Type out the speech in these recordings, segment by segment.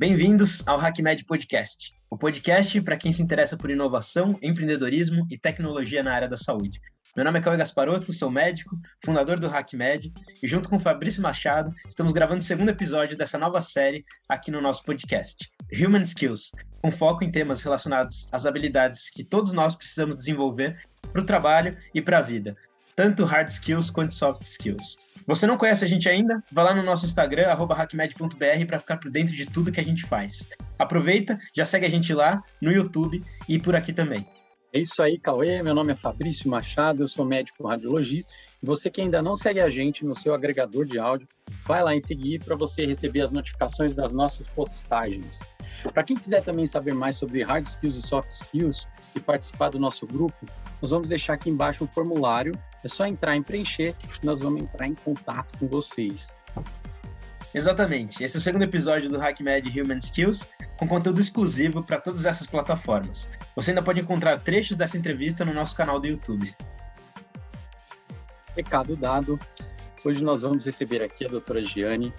Bem-vindos ao HackMed Podcast, o podcast para quem se interessa por inovação, empreendedorismo e tecnologia na área da saúde. Meu nome é Cauê Gasparotto, sou médico, fundador do HackMed, e junto com Fabrício Machado, estamos gravando o segundo episódio dessa nova série aqui no nosso podcast, Human Skills, com foco em temas relacionados às habilidades que todos nós precisamos desenvolver para o trabalho e para a vida, tanto hard skills quanto soft skills. Você não conhece a gente ainda? Vá lá no nosso Instagram, hackmed.br, para ficar por dentro de tudo que a gente faz. Aproveita, já segue a gente lá no YouTube e por aqui também. É isso aí, Cauê. Meu nome é Fabrício Machado, eu sou médico radiologista. E você que ainda não segue a gente no seu agregador de áudio, vai lá em seguir para você receber as notificações das nossas postagens. Para quem quiser também saber mais sobre hard skills e soft skills e participar do nosso grupo, nós vamos deixar aqui embaixo um formulário. É só entrar em preencher nós vamos entrar em contato com vocês. Exatamente. Esse é o segundo episódio do HackMed Human Skills, com conteúdo exclusivo para todas essas plataformas. Você ainda pode encontrar trechos dessa entrevista no nosso canal do YouTube. Recado dado. Hoje nós vamos receber aqui a doutora Giane,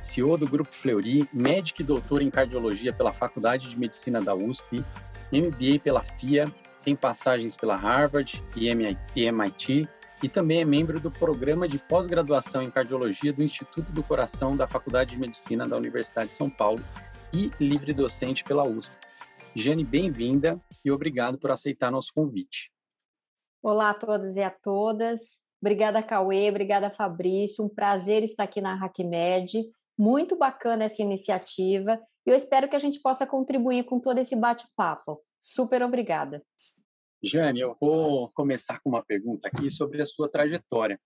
CEO do Grupo Fleury, médica e doutora em cardiologia pela Faculdade de Medicina da USP, MBA pela FIA, tem passagens pela Harvard e MIT e também é membro do programa de pós-graduação em cardiologia do Instituto do Coração da Faculdade de Medicina da Universidade de São Paulo e livre docente pela USP. Jane, bem-vinda e obrigado por aceitar nosso convite. Olá a todos e a todas. Obrigada, Cauê. Obrigada, Fabrício. Um prazer estar aqui na HackMed. Muito bacana essa iniciativa e eu espero que a gente possa contribuir com todo esse bate-papo. Super obrigada. Jane, eu vou começar com uma pergunta aqui sobre a sua trajetória.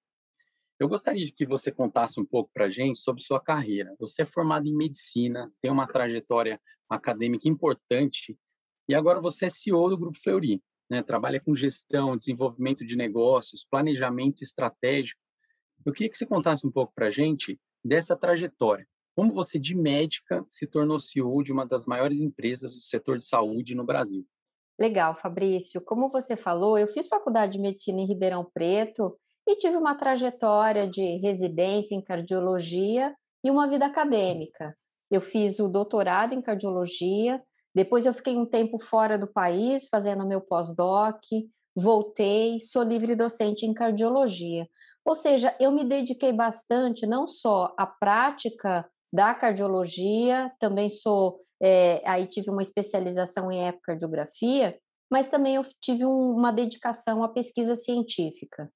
Eu gostaria que você contasse um pouco para a gente sobre sua carreira. Você é formado em medicina, tem uma trajetória acadêmica importante e agora você é CEO do Grupo Fleury. Né? Trabalha com gestão, desenvolvimento de negócios, planejamento estratégico. Eu queria que você contasse um pouco para a gente dessa trajetória. Como você, de médica, se tornou CEO de uma das maiores empresas do setor de saúde no Brasil? Legal, Fabrício. Como você falou, eu fiz faculdade de medicina em Ribeirão Preto e tive uma trajetória de residência em cardiologia e uma vida acadêmica. Eu fiz o doutorado em cardiologia, depois eu fiquei um tempo fora do país fazendo meu pós-doc, voltei, sou livre docente em cardiologia. Ou seja, eu me dediquei bastante não só à prática da cardiologia, também sou, é, aí tive uma especialização em ecocardiografia, mas também eu tive um, uma dedicação à pesquisa científica.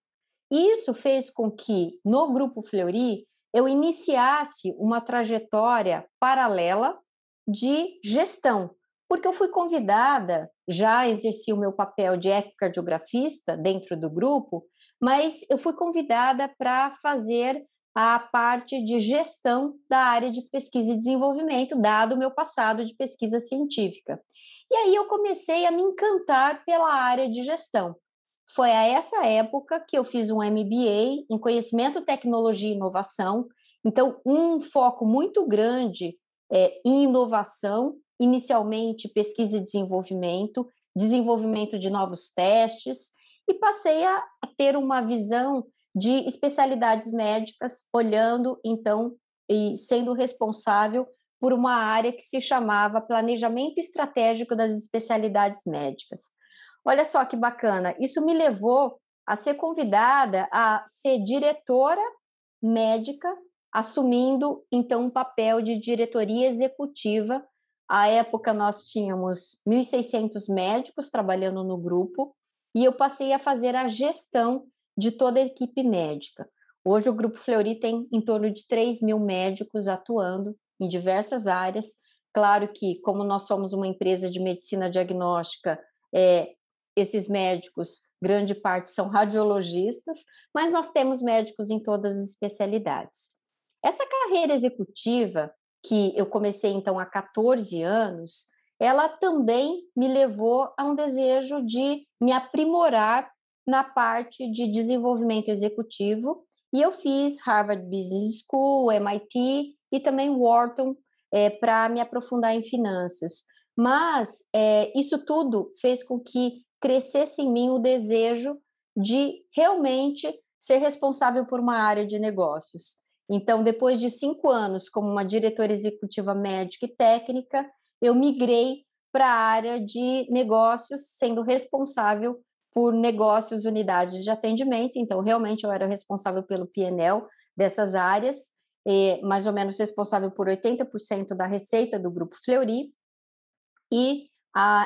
Isso fez com que, no Grupo Fleury, eu iniciasse uma trajetória paralela de gestão, porque eu fui convidada, já exerci o meu papel de ecocardiografista dentro do grupo, mas eu fui convidada para fazer a parte de gestão da área de pesquisa e desenvolvimento, dado o meu passado de pesquisa científica. E aí eu comecei a me encantar pela área de gestão. Foi a essa época que eu fiz um MBA em conhecimento, tecnologia e inovação. Então, um foco muito grande é, em inovação, inicialmente pesquisa e desenvolvimento, desenvolvimento de novos testes, e passei a, a ter uma visão de especialidades médicas, olhando então e sendo responsável por uma área que se chamava Planejamento Estratégico das Especialidades Médicas. Olha só que bacana, isso me levou a ser convidada a ser diretora médica, assumindo então um papel de diretoria executiva. À época nós tínhamos 1.600 médicos trabalhando no grupo e eu passei a fazer a gestão de toda a equipe médica. Hoje o Grupo Fleury tem em torno de 3 mil médicos atuando em diversas áreas. Claro que, como nós somos uma empresa de medicina diagnóstica, é, esses médicos, grande parte são radiologistas, mas nós temos médicos em todas as especialidades. Essa carreira executiva, que eu comecei então há 14 anos, ela também me levou a um desejo de me aprimorar na parte de desenvolvimento executivo, e eu fiz Harvard Business School, MIT e também Wharton é, para me aprofundar em finanças. Mas é, isso tudo fez com que crescesse em mim o desejo de realmente ser responsável por uma área de negócios. Então, depois de cinco anos como uma diretora executiva médica e técnica, eu migrei para a área de negócios, sendo responsável por negócios, unidades de atendimento. Então, realmente, eu era responsável pelo PNL dessas áreas, mais ou menos responsável por 80% da receita do Grupo Fleury. E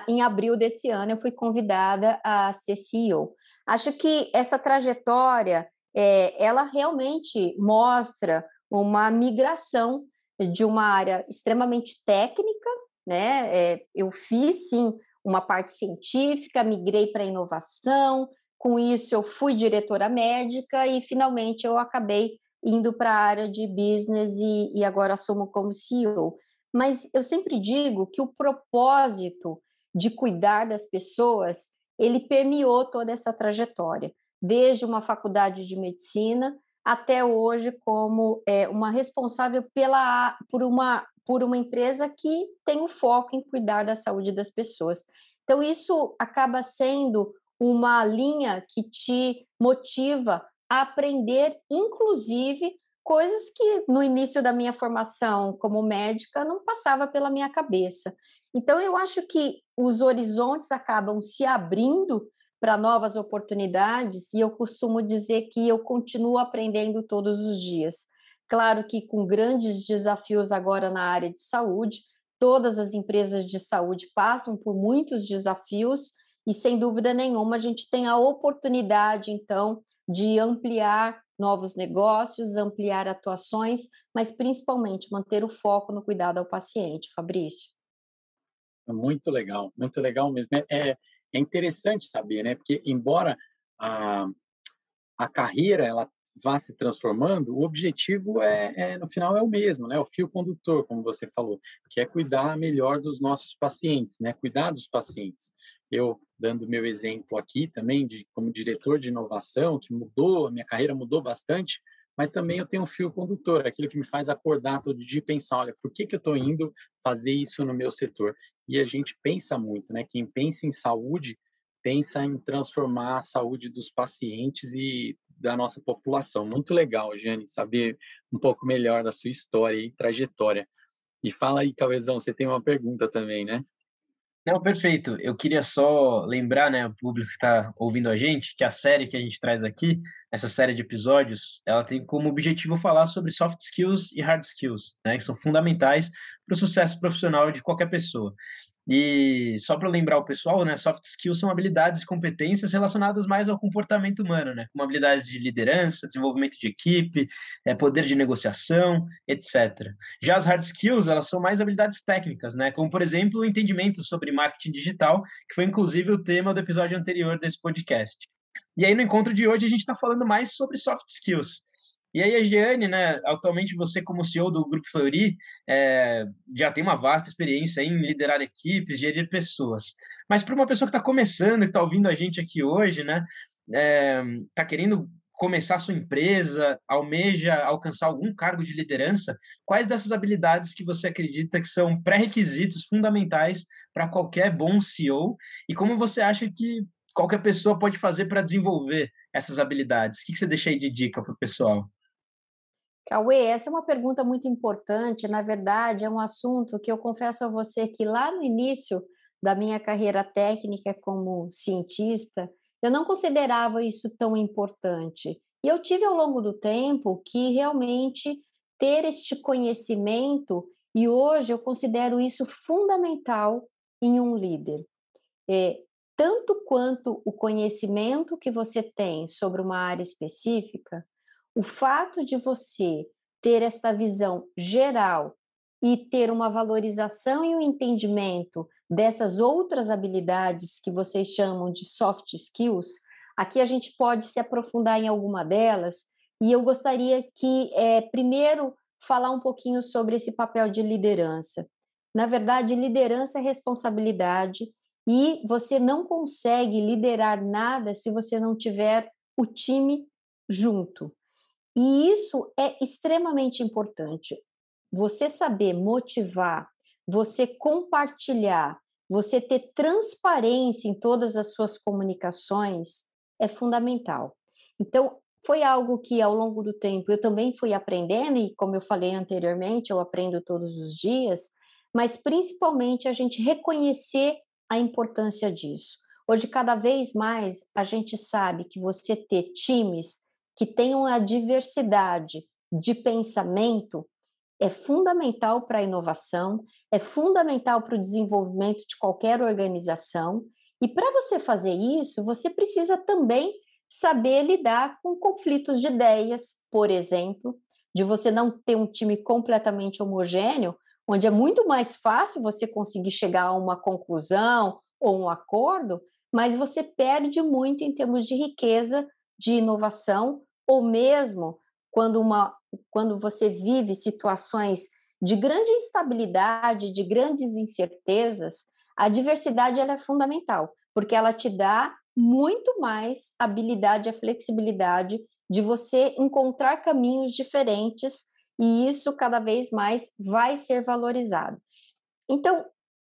em abril desse ano eu fui convidada a ser CEO. Acho que essa trajetória é, ela realmente mostra uma migração de uma área extremamente técnica, né? É, eu fiz sim uma parte científica, migrei para inovação, com isso eu fui diretora médica e finalmente eu acabei indo para a área de business e, e agora assumo como CEO. Mas eu sempre digo que o propósito de cuidar das pessoas, ele permeou toda essa trajetória, desde uma faculdade de medicina até hoje como é, uma responsável pela, por, uma, por uma empresa que tem o um foco em cuidar da saúde das pessoas. Então, isso acaba sendo uma linha que te motiva a aprender, inclusive, coisas que no início da minha formação como médica não passava pela minha cabeça. Então, eu acho que os horizontes acabam se abrindo para novas oportunidades e eu costumo dizer que eu continuo aprendendo todos os dias. Claro que com grandes desafios agora na área de saúde, todas as empresas de saúde passam por muitos desafios e sem dúvida nenhuma a gente tem a oportunidade então de ampliar novos negócios, ampliar atuações, mas principalmente manter o foco no cuidado ao paciente, Fabrício. Muito legal, muito legal mesmo. É, é, é interessante saber, né? Porque embora a, a carreira ela vá se transformando, o objetivo é, é, no final é o mesmo, né? O fio condutor, como você falou, que é cuidar melhor dos nossos pacientes, né? Cuidar dos pacientes. Eu dando meu exemplo aqui também de como diretor de inovação, que mudou, a minha carreira mudou bastante, mas também eu tenho um fio condutor, aquilo que me faz acordar todo dia e pensar, olha, por que que eu estou indo fazer isso no meu setor? E a gente pensa muito, né? Quem pensa em saúde pensa em transformar a saúde dos pacientes e da nossa população. Muito legal, Jane, saber um pouco melhor da sua história e trajetória. E fala aí, Cauezão, você tem uma pergunta também, né? Não, perfeito. Eu queria só lembrar, né, o público que está ouvindo a gente, que a série que a gente traz aqui, essa série de episódios, ela tem como objetivo falar sobre soft skills e hard skills, né, que são fundamentais para o sucesso profissional de qualquer pessoa. E só para lembrar o pessoal, né, soft skills são habilidades e competências relacionadas mais ao comportamento humano, né, como habilidades de liderança, desenvolvimento de equipe, é, poder de negociação, etc. Já as hard skills, elas são mais habilidades técnicas, né, como por exemplo o entendimento sobre marketing digital, que foi inclusive o tema do episódio anterior desse podcast. E aí no encontro de hoje a gente está falando mais sobre soft skills. E aí a Giane, né, atualmente você como CEO do Grupo Fleury, é, já tem uma vasta experiência em liderar equipes, gerir pessoas. Mas para uma pessoa que está começando, que está ouvindo a gente aqui hoje, né, está é, querendo começar sua empresa, almeja alcançar algum cargo de liderança, quais dessas habilidades que você acredita que são pré-requisitos fundamentais para qualquer bom CEO e como você acha que qualquer pessoa pode fazer para desenvolver essas habilidades? O que você deixa aí de dica para o pessoal? Cauê, essa é uma pergunta muito importante. Na verdade, é um assunto que eu confesso a você que lá no início da minha carreira técnica como cientista, eu não considerava isso tão importante. E eu tive ao longo do tempo que realmente ter este conhecimento, e hoje eu considero isso fundamental em um líder. É, tanto quanto o conhecimento que você tem sobre uma área específica, o fato de você ter esta visão geral e ter uma valorização e um entendimento dessas outras habilidades que vocês chamam de soft skills, aqui a gente pode se aprofundar em alguma delas, e eu gostaria que, é, primeiro, falar um pouquinho sobre esse papel de liderança. Na verdade, liderança é responsabilidade e você não consegue liderar nada se você não tiver o time junto. E isso é extremamente importante. Você saber motivar, você compartilhar, você ter transparência em todas as suas comunicações é fundamental. Então, foi algo que ao longo do tempo eu também fui aprendendo, e como eu falei anteriormente, eu aprendo todos os dias, mas principalmente a gente reconhecer a importância disso. Hoje, cada vez mais, a gente sabe que você ter times que tenham a diversidade de pensamento é fundamental para a inovação, é fundamental para o desenvolvimento de qualquer organização. E para você fazer isso, você precisa também saber lidar com conflitos de ideias, por exemplo, de você não ter um time completamente homogêneo, onde é muito mais fácil você conseguir chegar a uma conclusão ou um acordo, mas você perde muito em termos de riqueza, de inovação, ou mesmo quando, uma, quando você vive situações de grande instabilidade, de grandes incertezas, a diversidade ela é fundamental, porque ela te dá muito mais habilidade, a flexibilidade de você encontrar caminhos diferentes e isso cada vez mais vai ser valorizado. Então,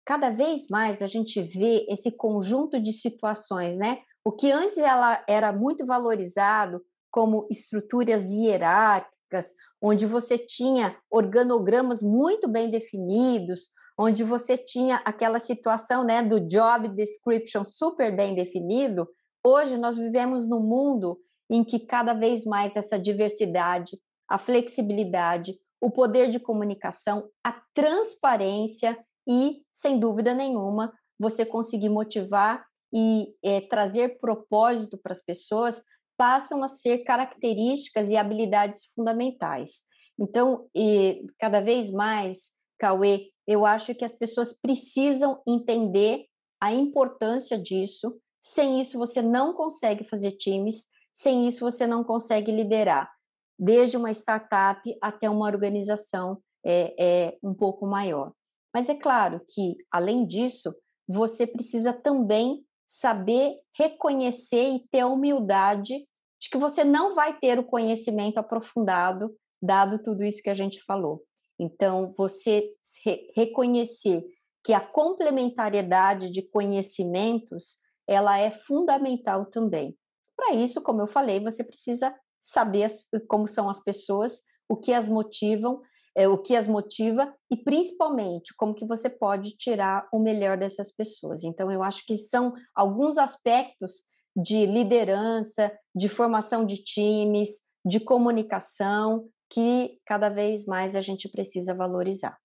cada vez mais a gente vê esse conjunto de situações, né? O que antes ela era muito valorizado como estruturas hierárquicas, onde você tinha organogramas muito bem definidos, onde você tinha aquela situação né, do job description super bem definido, hoje nós vivemos num mundo em que cada vez mais essa diversidade, a flexibilidade, o poder de comunicação, a transparência e, sem dúvida nenhuma, você conseguir motivar e é, trazer propósito para as pessoas passam a ser características e habilidades fundamentais. Então, e, cada vez mais, Cauê, eu acho que as pessoas precisam entender a importância disso. Sem isso, você não consegue fazer times, sem isso, você não consegue liderar, desde uma startup até uma organização é, é um pouco maior. Mas é claro que, além disso, você precisa também saber reconhecer e ter a humildade de que você não vai ter o conhecimento aprofundado, dado tudo isso que a gente falou. Então, você re reconhecer que a complementariedade de conhecimentos ela é fundamental também. Para isso, como eu falei, você precisa saber as, como são as pessoas, o que as motivam, é, o que as motiva e principalmente como que você pode tirar o melhor dessas pessoas. Então, eu acho que são alguns aspectos de liderança, de formação de times, de comunicação, que cada vez mais a gente precisa valorizar.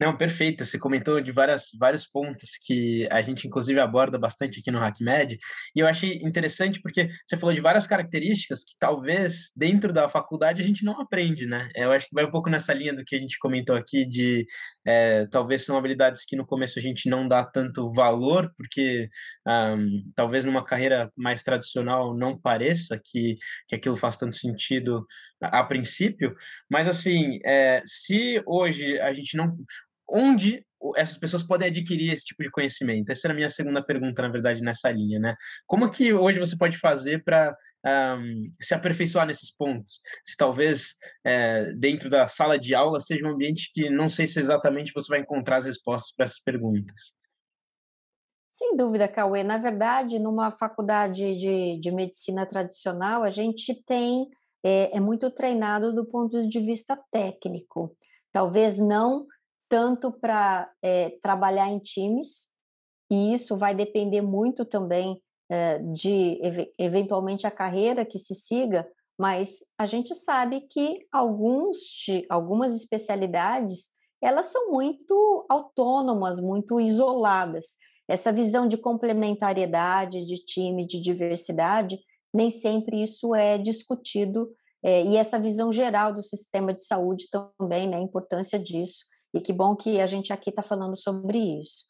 Não, perfeito. Você comentou de várias, vários pontos que a gente, inclusive, aborda bastante aqui no HackMed. E eu achei interessante porque você falou de várias características que talvez dentro da faculdade a gente não aprende, né? Eu acho que vai um pouco nessa linha do que a gente comentou aqui, de é, talvez são habilidades que no começo a gente não dá tanto valor, porque um, talvez numa carreira mais tradicional não pareça que, que aquilo faz tanto sentido a, a princípio. Mas, assim, é, se hoje a gente não onde essas pessoas podem adquirir esse tipo de conhecimento? Essa era a minha segunda pergunta, na verdade, nessa linha, né? Como que hoje você pode fazer para um, se aperfeiçoar nesses pontos? Se talvez é, dentro da sala de aula seja um ambiente que não sei se exatamente você vai encontrar as respostas para essas perguntas. Sem dúvida, Cauê. Na verdade, numa faculdade de, de medicina tradicional, a gente tem é, é muito treinado do ponto de vista técnico. Talvez não tanto para é, trabalhar em times, e isso vai depender muito também é, de eventualmente a carreira que se siga, mas a gente sabe que alguns, algumas especialidades elas são muito autônomas, muito isoladas. Essa visão de complementariedade, de time, de diversidade, nem sempre isso é discutido, é, e essa visão geral do sistema de saúde também, né, a importância disso. E que bom que a gente aqui está falando sobre isso.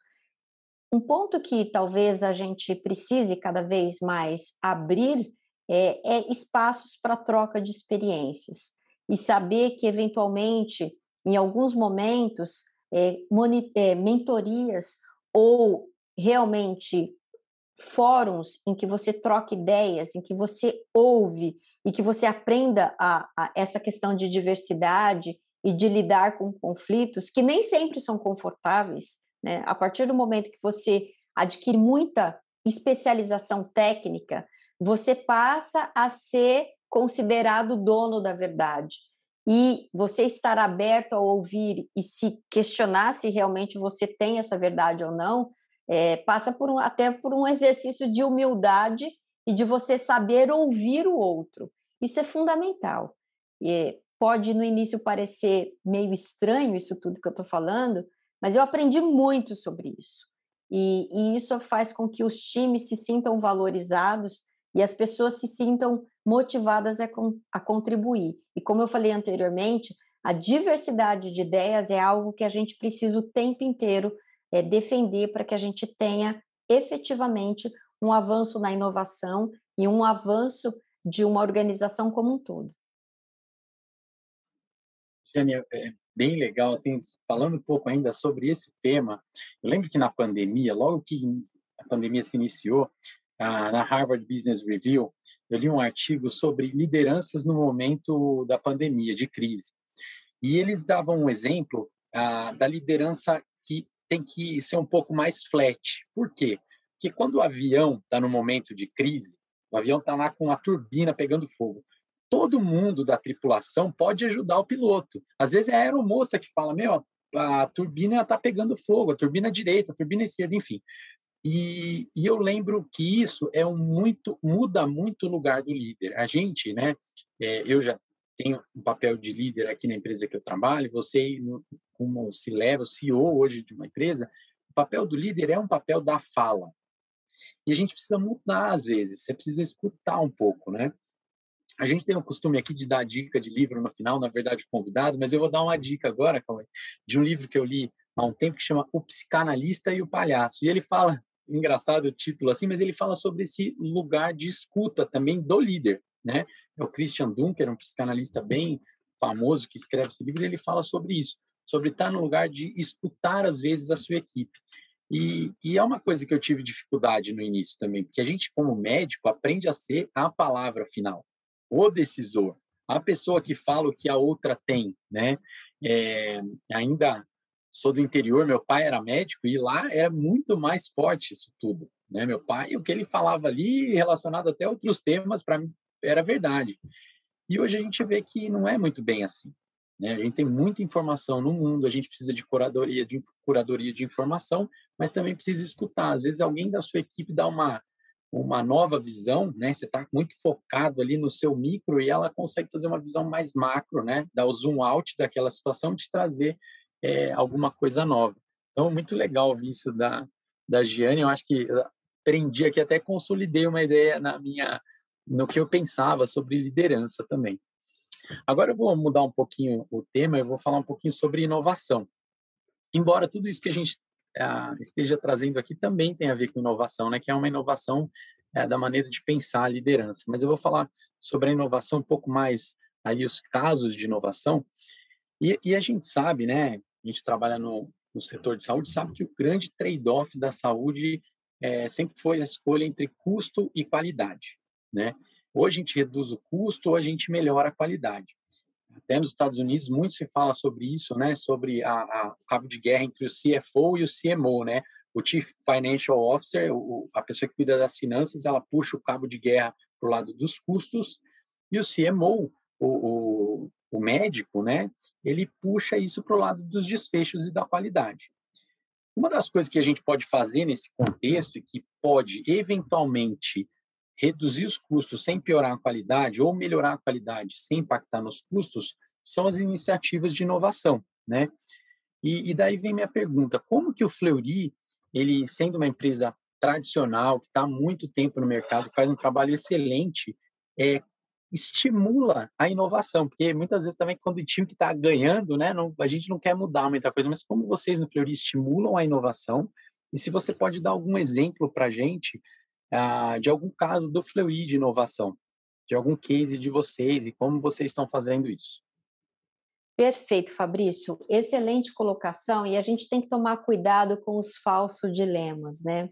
Um ponto que talvez a gente precise cada vez mais abrir é, é espaços para troca de experiências e saber que, eventualmente, em alguns momentos, é, é, mentorias ou realmente fóruns em que você troca ideias, em que você ouve e que você aprenda a, a essa questão de diversidade e de lidar com conflitos que nem sempre são confortáveis, né? A partir do momento que você adquire muita especialização técnica, você passa a ser considerado dono da verdade. E você estar aberto a ouvir e se questionar se realmente você tem essa verdade ou não, é, passa por um, até por um exercício de humildade e de você saber ouvir o outro. Isso é fundamental. E pode no início parecer meio estranho isso tudo que eu estou falando, mas eu aprendi muito sobre isso. E, e, isso faz com que os times se sintam valorizados e as pessoas se sintam motivadas a, a contribuir. E como eu falei anteriormente, a diversidade de ideias é algo que a gente precisa o tempo inteiro é, defender para que a gente tenha efetivamente um avanço na inovação e um avanço de uma organização como um todo. Jânia, é bem legal, assim, falando um pouco ainda sobre esse tema, eu lembro que na pandemia, logo que a pandemia se iniciou, na Harvard Business Review, eu li um artigo sobre lideranças no momento da pandemia, de crise. E eles davam um exemplo ah, da liderança que tem que ser um pouco mais flat. Por quê? Porque quando o avião está no momento de crise, o avião está lá com a turbina pegando fogo. Todo mundo da tripulação pode ajudar o piloto. Às vezes é a aeromoça que fala: Meu, a turbina está pegando fogo, a turbina direita, a turbina esquerda, enfim. E, e, eu lembro que isso é um muito muda muito o lugar do líder. A gente, né? É, eu já tenho um papel de líder aqui na empresa que eu trabalho. Você, como se leva, o CEO hoje de uma empresa, o papel do líder é um papel da fala. E a gente precisa mudar às vezes. Você precisa escutar um pouco, né? A gente tem o costume aqui de dar dica de livro no final, na verdade, convidado, mas eu vou dar uma dica agora, de um livro que eu li há um tempo que chama O Psicanalista e o Palhaço. E ele fala engraçado o título assim, mas ele fala sobre esse lugar de escuta também do líder, né? É o Christian Dunker, um psicanalista bem famoso que escreve esse livro, e ele fala sobre isso, sobre estar no lugar de escutar às vezes a sua equipe. E, e, é uma coisa que eu tive dificuldade no início também, porque a gente, como médico, aprende a ser a palavra final, o decisor, a pessoa que fala o que a outra tem, né? É, ainda sou do interior, meu pai era médico e lá era muito mais forte isso tudo, né? Meu pai, o que ele falava ali relacionado até outros temas para mim era verdade. E hoje a gente vê que não é muito bem assim, né? A gente tem muita informação no mundo, a gente precisa de curadoria de curadoria de informação, mas também precisa escutar. Às vezes alguém da sua equipe dá uma uma nova visão, né? Você está muito focado ali no seu micro e ela consegue fazer uma visão mais macro, né? Dar o zoom out daquela situação, te trazer é, alguma coisa nova. Então, muito legal ouvir isso da, da Giane. Eu acho que aprendi aqui, até consolidei uma ideia na minha, no que eu pensava sobre liderança também. Agora eu vou mudar um pouquinho o tema, eu vou falar um pouquinho sobre inovação. Embora tudo isso que a gente ah, esteja trazendo aqui também tem a ver com inovação, né? Que é uma inovação é, da maneira de pensar a liderança. Mas eu vou falar sobre a inovação um pouco mais aí os casos de inovação. E, e a gente sabe, né? a gente trabalha no, no setor de saúde, sabe que o grande trade-off da saúde é, sempre foi a escolha entre custo e qualidade, né? Ou a gente reduz o custo ou a gente melhora a qualidade. Até nos Estados Unidos muito se fala sobre isso, né? Sobre a, a, cabo de guerra entre o CFO e o CMO, né? O Chief Financial Officer, o, a pessoa que cuida das finanças, ela puxa o cabo de guerra para o lado dos custos e o CMO, o, o, o médico, né? ele puxa isso para o lado dos desfechos e da qualidade. Uma das coisas que a gente pode fazer nesse contexto e que pode eventualmente reduzir os custos sem piorar a qualidade ou melhorar a qualidade sem impactar nos custos são as iniciativas de inovação, né? E, e daí vem minha pergunta: como que o Fleury, ele sendo uma empresa tradicional que está há muito tempo no mercado, faz um trabalho excelente, é, estimula a inovação, porque muitas vezes também quando o time que está ganhando, né, não, a gente não quer mudar muita coisa, mas como vocês no Fleury estimulam a inovação, e se você pode dar algum exemplo para a gente ah, de algum caso do Fleury de inovação, de algum case de vocês e como vocês estão fazendo isso. Perfeito, Fabrício. Excelente colocação e a gente tem que tomar cuidado com os falsos dilemas, né?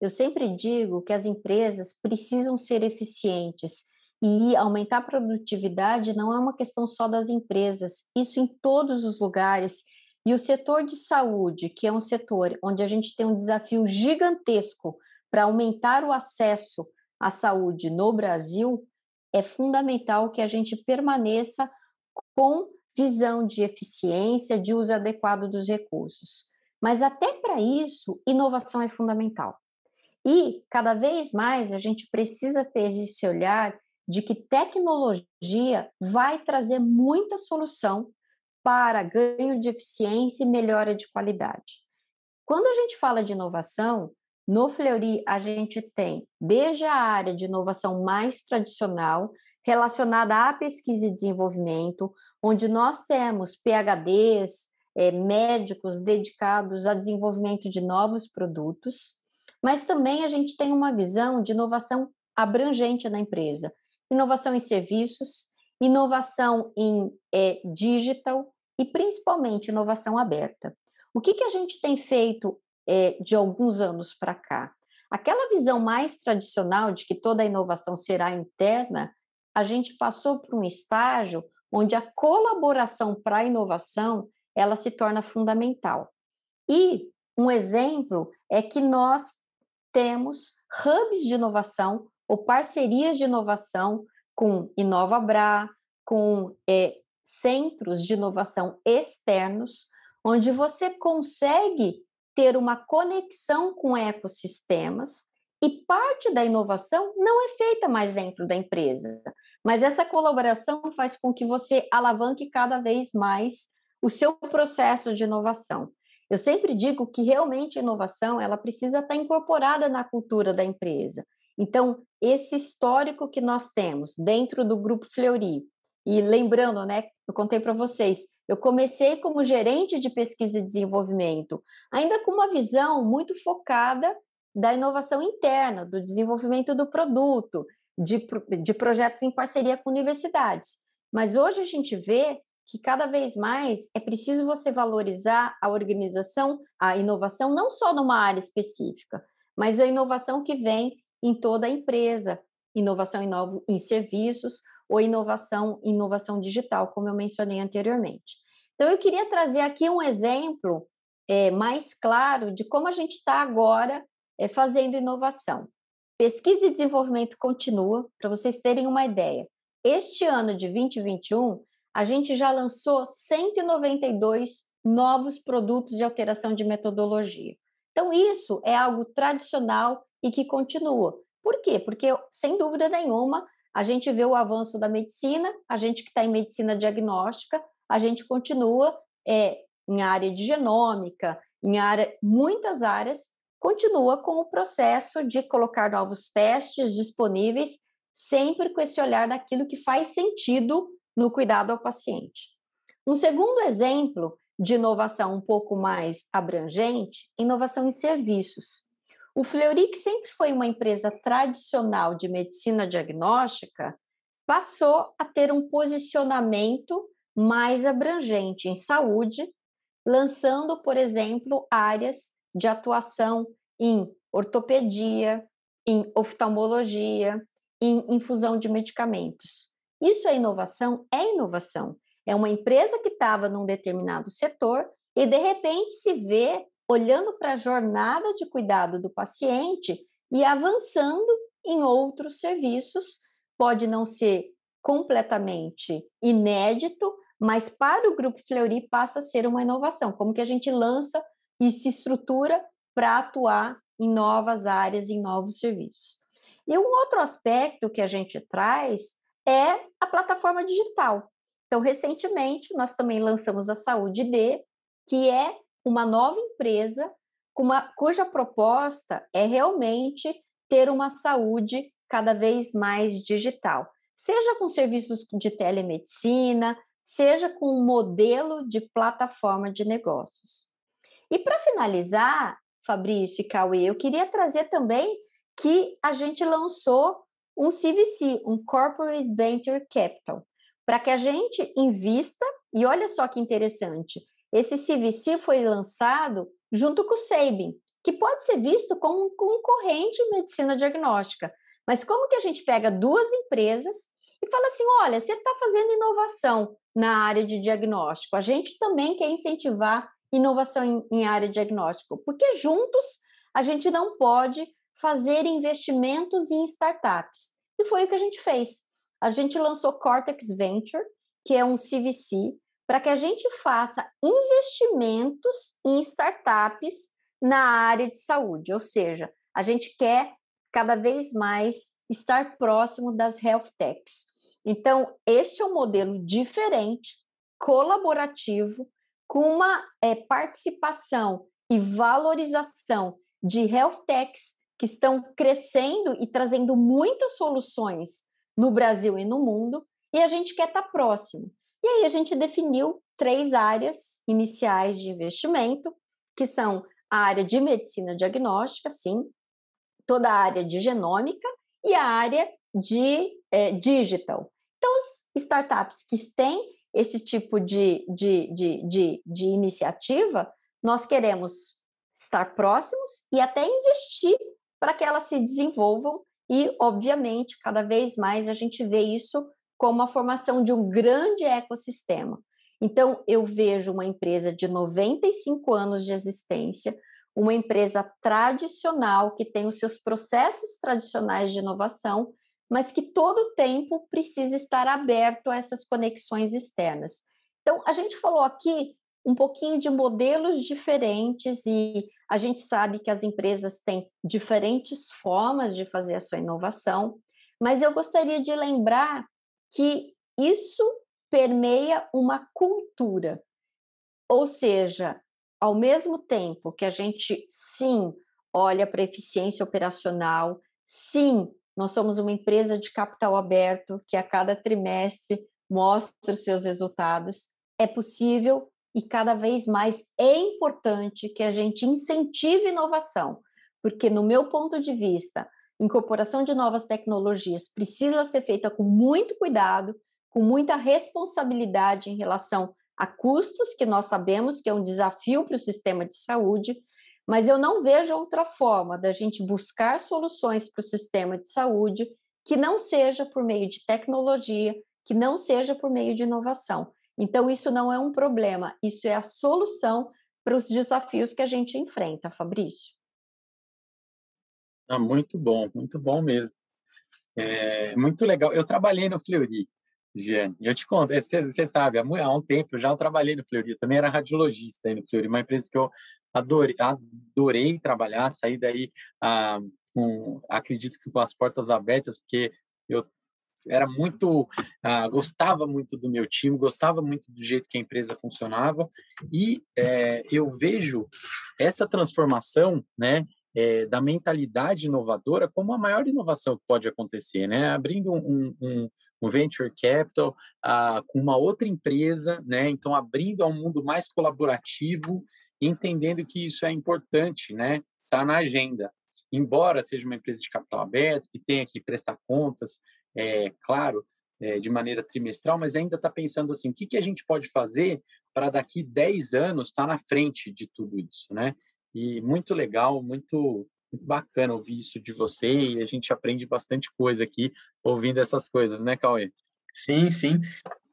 Eu sempre digo que as empresas precisam ser eficientes e aumentar a produtividade não é uma questão só das empresas, isso em todos os lugares. E o setor de saúde, que é um setor onde a gente tem um desafio gigantesco para aumentar o acesso a saúde no Brasil, é fundamental que a gente permaneça com visão de eficiência, de uso adequado dos recursos. Mas até para isso, inovação é fundamental. E cada vez mais a gente precisa ter esse olhar de que tecnologia vai trazer muita solução para ganho de eficiência e melhora de qualidade. Quando a gente fala de inovação, no Fleury a gente tem desde a área de inovação mais tradicional, relacionada à pesquisa e desenvolvimento, onde nós temos PhDs, é, médicos dedicados a desenvolvimento de novos produtos, mas também a gente tem uma visão de inovação abrangente na empresa, inovação em serviços, inovação em é, digital e principalmente inovação aberta. O que, que a gente tem feito é, de alguns anos para cá? Aquela visão mais tradicional de que toda inovação será interna, a gente passou por um estágio onde a colaboração para a inovação ela se torna fundamental. E um exemplo é que nós temos hubs de inovação ou parcerias de inovação com InovaBra, com é, centros de inovação externos, onde você consegue ter uma conexão com ecossistemas e parte da inovação não é feita mais dentro da empresa, mas essa colaboração faz com que você alavanque cada vez mais o seu processo de inovação. Eu sempre digo que realmente a inovação ela precisa estar incorporada na cultura da empresa. Então, esse histórico que nós temos dentro do grupo Fleury, e lembrando, né, eu contei para vocês, eu comecei como gerente de pesquisa e desenvolvimento, ainda com uma visão muito focada da inovação interna, do desenvolvimento do produto, de, de projetos em parceria com universidades. Mas hoje a gente vê que cada vez mais é preciso você valorizar a organização, a inovação, não só numa área específica, mas a inovação que vem em toda a empresa, inovação em, novo, em serviços ou inovação inovação digital, como eu mencionei anteriormente. Então, eu queria trazer aqui um exemplo é, mais claro de como a gente está agora é, fazendo inovação. Pesquisa e desenvolvimento continua, para vocês terem uma ideia. Este ano de 2021, a gente já lançou 192 novos produtos de alteração de metodologia. Então, isso é algo tradicional e que continua. Por quê? Porque, sem dúvida nenhuma, a gente vê o avanço da medicina, a gente que está em medicina diagnóstica, a gente continua é, em área de genômica, em área, muitas áreas, continua com o processo de colocar novos testes disponíveis, sempre com esse olhar daquilo que faz sentido no cuidado ao paciente. Um segundo exemplo de inovação um pouco mais abrangente, inovação em serviços. O Fleury, que sempre foi uma empresa tradicional de medicina diagnóstica, passou a ter um posicionamento mais abrangente em saúde, lançando, por exemplo, áreas de atuação em ortopedia, em oftalmologia, em infusão de medicamentos. Isso é inovação? É inovação. É uma empresa que estava num determinado setor e, de repente, se vê olhando para a jornada de cuidado do paciente e avançando em outros serviços. Pode não ser completamente inédito, mas para o Grupo Fleury passa a ser uma inovação. Como que a gente lança e se estrutura para atuar em novas áreas, em novos serviços. E um outro aspecto que a gente traz é a plataforma digital. Então, recentemente, nós também lançamos a Saúde D, que é uma nova empresa uma, cuja proposta é realmente ter uma saúde cada vez mais digital, seja com serviços de telemedicina, seja com um modelo de plataforma de negócios. E para finalizar, Fabrício e Cauê, eu queria trazer também que a gente lançou um CVC, um Corporate Venture Capital, para que a gente invista, e olha só que interessante, esse CVC foi lançado junto com o Sabin, que pode ser visto como um concorrente em medicina diagnóstica. Mas como que a gente pega duas empresas e fala assim, olha, você está fazendo inovação na área de diagnóstico, a gente também quer incentivar inovação em, em área de diagnóstico, porque juntos a gente não pode fazer investimentos em startups. E foi o que a gente fez. A gente lançou Cortex Venture, que é um CVC, para que a gente faça investimentos em startups na área de saúde, ou seja, a gente quer cada vez mais estar próximo das health techs. Então, este é um modelo diferente, colaborativo, com uma é, participação e valorização de health techs que estão crescendo e trazendo muitas soluções no Brasil e no mundo, e a gente quer estar próximo. E aí a gente definiu três áreas iniciais de investimento, que são a área de medicina diagnóstica, sim, toda a área de genômica e a área de é, digital. Então, as startups que têm esse tipo de, de, de, de, de iniciativa, nós queremos estar próximos e até investir para que elas se desenvolvam e, obviamente, cada vez mais a gente vê isso como a formação de um grande ecossistema. Então, eu vejo uma empresa de 95 anos de existência, uma empresa tradicional que tem os seus processos tradicionais de inovação, mas que todo o tempo precisa estar aberto a essas conexões externas. Então, a gente falou aqui um pouquinho de modelos diferentes e a gente sabe que as empresas têm diferentes formas de fazer a sua inovação, mas eu gostaria de lembrar que isso permeia uma cultura. Ou seja, ao mesmo tempo que a gente, sim, olha para eficiência operacional, sim, nós somos uma empresa de capital aberto que a cada trimestre mostra os seus resultados, é possível e cada vez mais é importante que a gente incentive inovação, porque, no meu ponto de vista, incorporação de novas tecnologias precisa ser feita com muito cuidado, com muita responsabilidade em relação a custos, que nós sabemos que é um desafio para o sistema de saúde, mas eu não vejo outra forma da gente buscar soluções para o sistema de saúde que não seja por meio de tecnologia, que não seja por meio de inovação. Então, isso não é um problema, isso é a solução para os desafios que a gente enfrenta, Fabrício. Ah, muito bom, muito bom mesmo. É, muito legal. Eu trabalhei no Fleury, Giane. Eu te conto, você sabe, há, um tempo já eu trabalhei no Fleury, eu também era radiologista aí no Fleury, uma empresa que eu adorei, adorei trabalhar, saí daí, ah, acredito que com as portas abertas, porque eu era muito, ah, gostava muito do meu time, gostava muito do jeito que a empresa funcionava, e é, eu vejo essa transformação, né, é, da mentalidade inovadora como a maior inovação que pode acontecer, né? Abrindo um, um, um venture capital ah, com uma outra empresa, né? Então abrindo a um mundo mais colaborativo, entendendo que isso é importante, né? Está na agenda. Embora seja uma empresa de capital aberto que tenha que prestar contas, é claro, é, de maneira trimestral, mas ainda está pensando assim, o que, que a gente pode fazer para daqui 10 anos estar tá na frente de tudo isso, né? E muito legal, muito, bacana ouvir isso de você e a gente aprende bastante coisa aqui ouvindo essas coisas, né, Cauê? Sim, sim.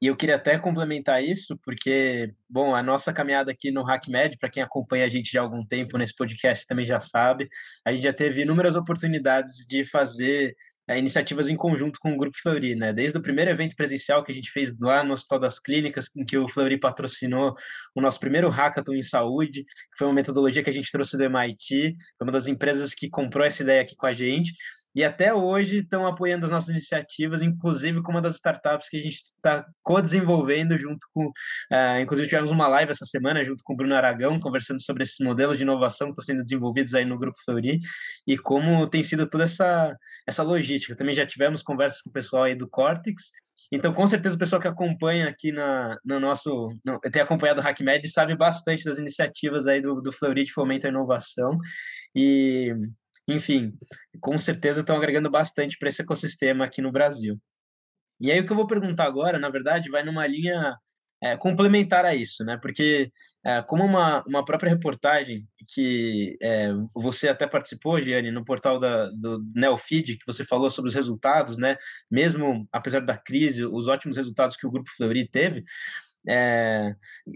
E eu queria até complementar isso, porque, bom, a nossa caminhada aqui no HackMed, para quem acompanha a gente já há algum tempo nesse podcast também já sabe, a gente já teve inúmeras oportunidades de fazer é, iniciativas em conjunto com o Grupo Fleury, né? Desde o primeiro evento presencial que a gente fez lá no Hospital das Clínicas, em que o Fleury patrocinou o nosso primeiro hackathon em saúde, que foi uma metodologia que a gente trouxe do MIT, foi uma das empresas que comprou essa ideia aqui com a gente, e até hoje estão apoiando as nossas iniciativas, inclusive com uma das startups que a gente está co-desenvolvendo junto com, uh, inclusive tivemos uma live essa semana junto com o Bruno Aragão, conversando sobre esses modelos de inovação que estão sendo desenvolvidos aí no Grupo Fleury e como tem sido toda essa, essa logística. Também já tivemos conversas com o pessoal aí do Cortex, então, com certeza, o pessoal que acompanha aqui na, no nosso. No, tem acompanhado o HackMed sabe bastante das iniciativas aí do, do Fleury de fomento à inovação. E enfim, com certeza estão agregando bastante para esse ecossistema aqui no Brasil. E aí o que eu vou perguntar agora, na verdade, vai numa linha é, complementar a isso, né? Porque é, como uma, uma própria reportagem que é, você até participou, Gianni, no portal da, do Neofeed, que você falou sobre os resultados, né? Mesmo apesar da crise, os ótimos resultados que o Grupo Fleury teve, é,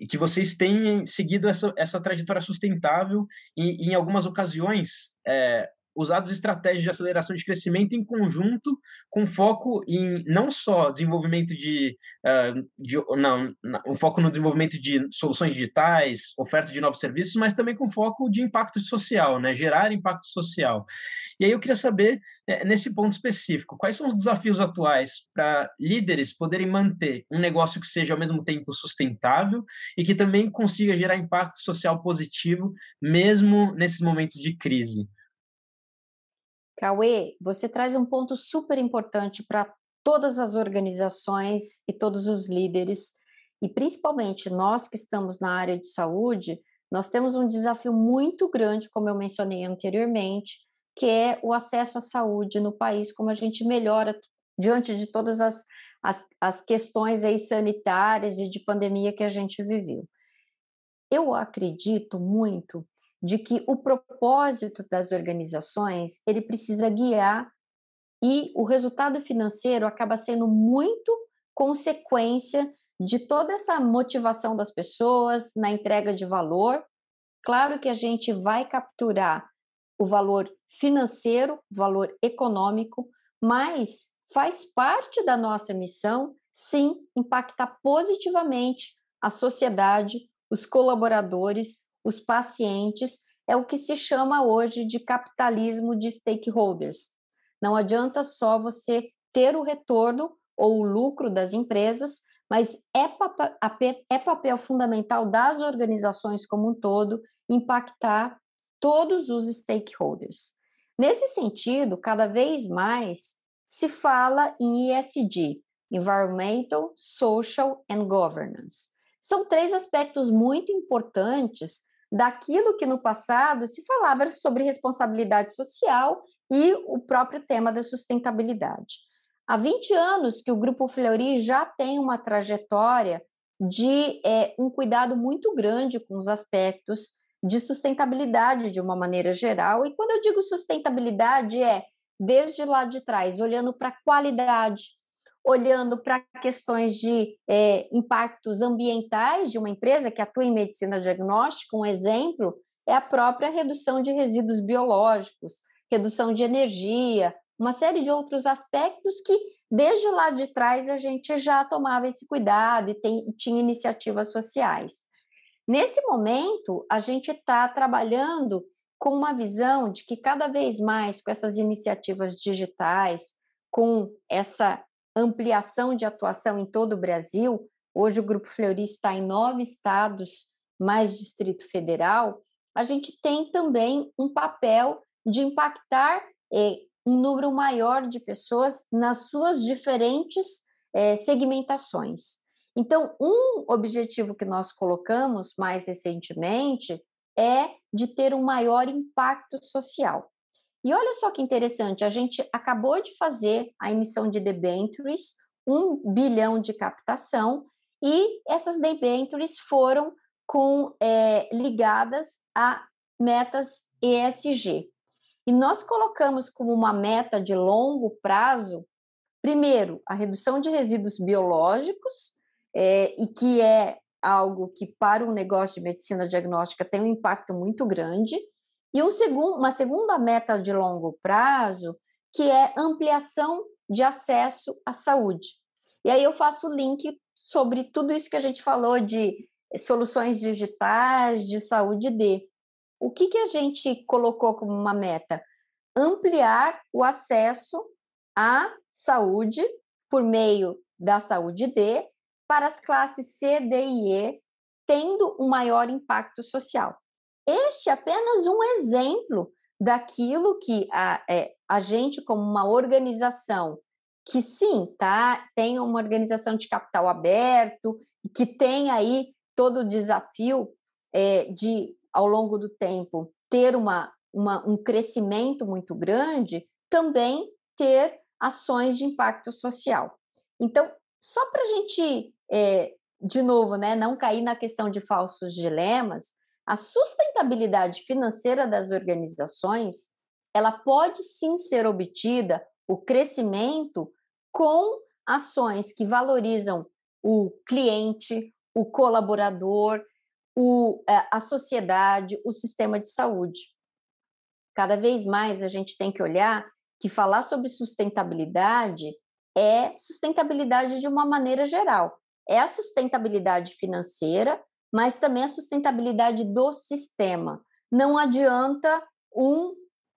que vocês têm seguido essa, essa trajetória sustentável e, em algumas ocasiões, é, usados estratégias de aceleração de crescimento em conjunto, com foco em não só desenvolvimento de, uh, de não, um foco no desenvolvimento de soluções digitais, oferta de novos serviços, mas também com foco de impacto social, né? gerar impacto social. E aí eu queria saber, é, nesse ponto específico, quais são os desafios atuais para líderes poderem manter um negócio que seja ao mesmo tempo sustentável e que também consiga gerar impacto social positivo, mesmo nesses momentos de crise? Cauê, você traz um ponto super importante para todas as organizações e todos os líderes, e principalmente nós que estamos na área de saúde, nós temos um desafio muito grande, como eu mencionei anteriormente, que é o acesso à saúde no país, como a gente melhora diante de todas as, as, as questões aí sanitárias e de pandemia que a gente viveu. Eu acredito muito de que o propósito das organizações ele precisa guiar e o resultado financeiro acaba sendo muito consequência de toda essa motivação das pessoas na entrega de valor. Claro que a gente vai capturar o valor financeiro, valor econômico, mas faz parte da nossa missão, sim, impactar positivamente a sociedade, os colaboradores, os pacientes, é o que se chama hoje de capitalismo de stakeholders. Não adianta só você ter o retorno ou o lucro das empresas, mas é, papel, é papel fundamental das organizações como um todo impactar todos os stakeholders. Nesse sentido, cada vez mais se fala em ESG, Environmental, Social and Governance. São três aspectos muito importantes daquilo que no passado se falava sobre responsabilidade social e o próprio tema da sustentabilidade. Há 20 anos que o Grupo Fleury já tem uma trajetória de é, um cuidado muito grande com os aspectos de sustentabilidade de uma maneira geral. E quando eu digo sustentabilidade, é desde lá de trás, olhando para a qualidade, olhando para questões de é, impactos ambientais de uma empresa que atua em medicina diagnóstica. Um exemplo é a própria redução de resíduos biológicos, redução de energia, uma série de outros aspectos que desde lá de trás a gente já tomava esse cuidado e tem, tinha iniciativas sociais. Nesse momento, a gente está trabalhando com uma visão de que cada vez mais com essas iniciativas digitais, com essa ampliação de atuação em todo o Brasil, hoje o Grupo Fleury está em nove estados, mais Distrito Federal, a gente tem também um papel de impactar eh, um número maior de pessoas nas suas diferentes eh, segmentações. Então, um objetivo que nós colocamos mais recentemente é de ter um maior impacto social. E olha só que interessante, a gente acabou de fazer a emissão de debentures, um bilhão de captação, e essas debentures foram com, é, ligadas a metas ESG. E nós colocamos como uma meta de longo prazo, primeiro, a redução de resíduos biológicos, é, e que é algo que para um negócio de medicina diagnóstica tem um impacto muito grande, e um segundo, uma segunda meta de longo prazo, que é ampliação de acesso à saúde. E aí eu faço o link sobre tudo isso que a gente falou de soluções digitais, de saúde D. O que, que a gente colocou como uma meta? Ampliar o acesso à saúde por meio da saúde D para as classes C, D e E, tendo um maior impacto social. Este é apenas um exemplo daquilo que a, é, a gente, como uma organização, que sim, tá, tem uma organização de capital aberto, que tem aí todo o desafio é, de, ao longo do tempo, ter uma, uma, um crescimento muito grande, também ter ações de impacto social. Então, só para a gente, é, de novo, né, não cair na questão de falsos dilemas, a sustentabilidade financeira das organizações ela pode sim ser obtida, o crescimento, com ações que valorizam o cliente, o colaborador, o, é, a sociedade, o sistema de saúde. cada vez mais a gente tem que olhar que falar sobre sustentabilidade é sustentabilidade de uma maneira geral. É a sustentabilidade financeira, mas também a sustentabilidade do sistema. Não adianta um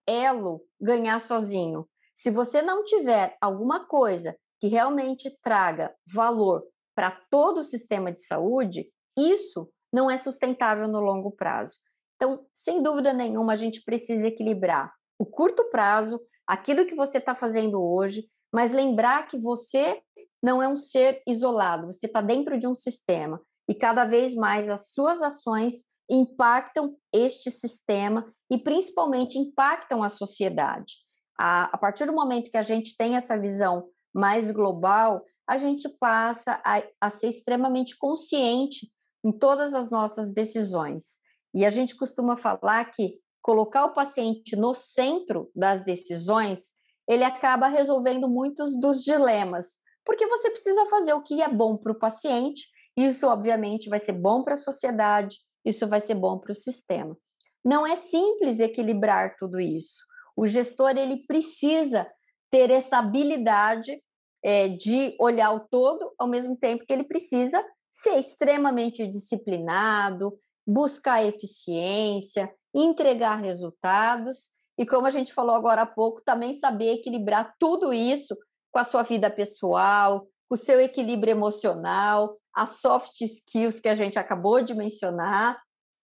elo ganhar sozinho. Se você não tiver alguma coisa que realmente traga valor para todo o sistema de saúde, isso não é sustentável no longo prazo. Então, sem dúvida nenhuma, a gente precisa equilibrar o curto prazo, aquilo que você está fazendo hoje, mas lembrar que você não é um ser isolado, você está dentro de um sistema e cada vez mais as suas ações impactam este sistema e principalmente impactam a sociedade. A, a partir do momento que a gente tem essa visão mais global, a gente passa a, a ser extremamente consciente em todas as nossas decisões. E a gente costuma falar que colocar o paciente no centro das decisões, ele acaba resolvendo muitos dos dilemas, porque você precisa fazer o que é bom para o paciente, isso obviamente vai ser bom para a sociedade, isso vai ser bom para o sistema. Não é simples equilibrar tudo isso. O gestor ele precisa ter essa habilidade é, de olhar o todo, ao mesmo tempo que ele precisa ser extremamente disciplinado, buscar eficiência, entregar resultados e, como a gente falou agora há pouco, também saber equilibrar tudo isso com a sua vida pessoal, o seu equilíbrio emocional, as soft skills que a gente acabou de mencionar.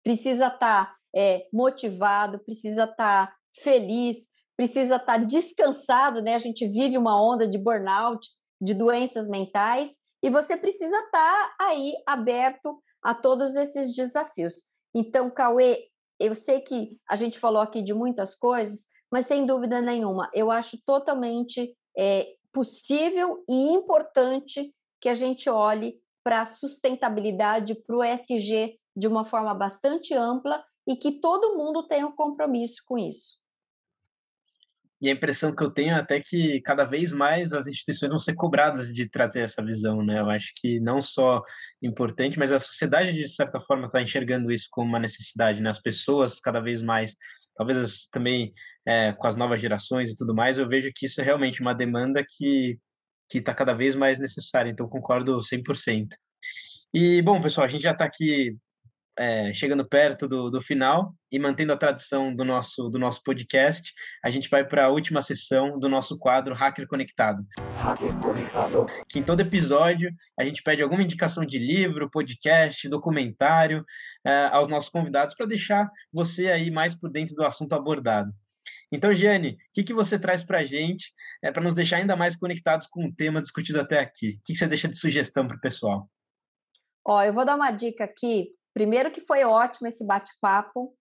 Precisa estar tá, é, motivado, precisa estar tá feliz, precisa estar tá descansado, né? A gente vive uma onda de burnout, de doenças mentais, e você precisa estar aí aberto a todos esses desafios. Então, Cauê, eu sei que a gente falou aqui de muitas coisas, mas sem dúvida nenhuma, eu acho totalmente é, possível e importante que a gente olhe para a sustentabilidade, para o SG de uma forma bastante ampla e que todo mundo tenha um compromisso com isso. E a impressão que eu tenho é até que cada vez mais as instituições vão ser cobradas de trazer essa visão, né? Eu acho que não só importante, mas a sociedade de certa forma está enxergando isso como uma necessidade, né? As pessoas cada vez mais, talvez também é, com as novas gerações e tudo mais, eu vejo que isso é realmente uma demanda que que está cada vez mais necessária. Então concordo 100%. E bom, pessoal, a gente já está aqui é, chegando perto do, do final e mantendo a tradição do nosso, do nosso podcast, a gente vai para a última sessão do nosso quadro Hacker Conectado. Hacker Conectado. Que em todo episódio a gente pede alguma indicação de livro, podcast, documentário é, aos nossos convidados para deixar você aí mais por dentro do assunto abordado. Então, Giane, o que, que você traz para a gente é, para nos deixar ainda mais conectados com o tema discutido até aqui? O que, que você deixa de sugestão para o pessoal? Ó, eu vou dar uma dica aqui Primeiro que foi ótimo esse bate-papo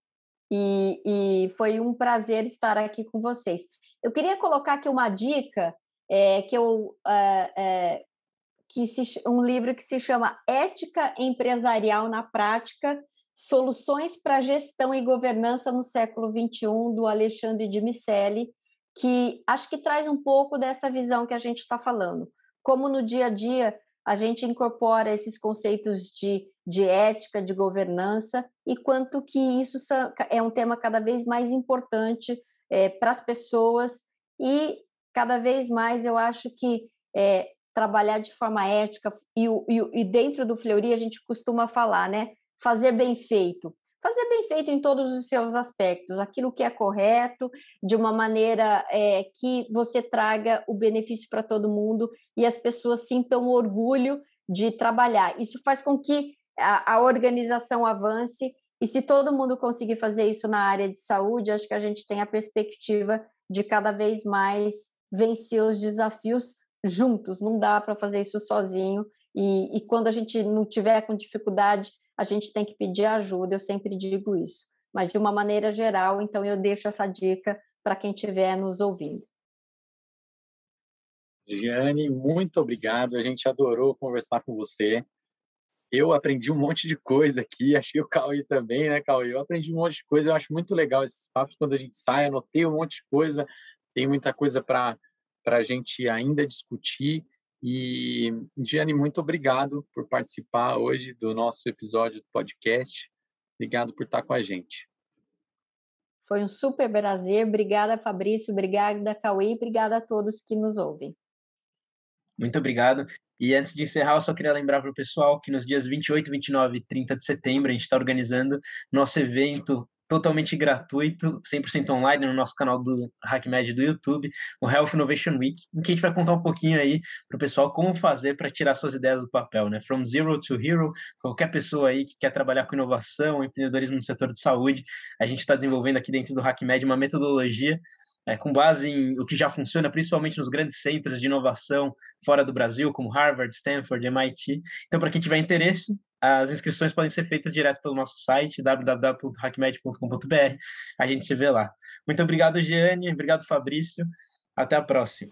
e, e, foi um prazer estar aqui com vocês. Eu queria colocar aqui uma dica é, que eu é, é, que se, um livro que se chama Ética Empresarial na Prática: Soluções para Gestão e Governança no Século XXI, do Alexandre de Micelli, que acho que traz um pouco dessa visão que a gente está falando. Como no dia a dia a gente incorpora esses conceitos de, de ética, de governança, e quanto que isso é um tema cada vez mais importante é, para as pessoas, e cada vez mais eu acho que é, trabalhar de forma ética, e, e, e dentro do Fleury a gente costuma falar, né? Fazer bem feito fazer bem feito em todos os seus aspectos, aquilo que é correto, de uma maneira é, que você traga o benefício para todo mundo e as pessoas sintam orgulho de trabalhar. Isso faz com que a, a organização avance e se todo mundo conseguir fazer isso na área de saúde, acho que a gente tem a perspectiva de cada vez mais vencer os desafios juntos. Não dá para fazer isso sozinho. E, e, quando a gente não tiver com dificuldade, a gente tem que pedir ajuda, eu sempre digo isso. Mas de uma maneira geral, então eu deixo essa dica para quem estiver nos ouvindo. Giane, muito obrigado. A gente adorou conversar com você. Eu aprendi um monte de coisa aqui, achei o Cauê também, né, Cauê? Eu aprendi um monte de coisa, eu acho muito legal esses papos quando a gente sai, anotei um monte de coisa, tem muita coisa para a gente ainda discutir. E, Gianni, muito obrigado por participar hoje do nosso episódio do podcast. Obrigado por estar com a gente. Foi um super prazer. Obrigada, Fabrício. Obrigada, Cauê. Obrigada a todos que nos ouvem. Muito obrigado. E antes de encerrar, eu só queria lembrar para o pessoal que nos dias 28, 29 e 30 de setembro a gente está organizando nosso evento totalmente gratuito, 100% online no nosso canal do HackMed do YouTube, o Health Innovation Week, em que a gente vai contar um pouquinho aí para o pessoal como fazer para tirar suas ideias do papel, né? From zero to hero, qualquer pessoa aí que quer trabalhar com inovação, empreendedorismo no setor de saúde, a gente está desenvolvendo aqui dentro do HackMed uma metodologia é, com base em o que já funciona, principalmente nos grandes centros de inovação fora do Brasil, como Harvard, Stanford, MIT. Então, para quem tiver interesse, as inscrições podem ser feitas direto pelo nosso site, www.hackmed.com.br. A gente se vê lá. Muito obrigado, Giane. Obrigado, Fabrício. Até a próxima.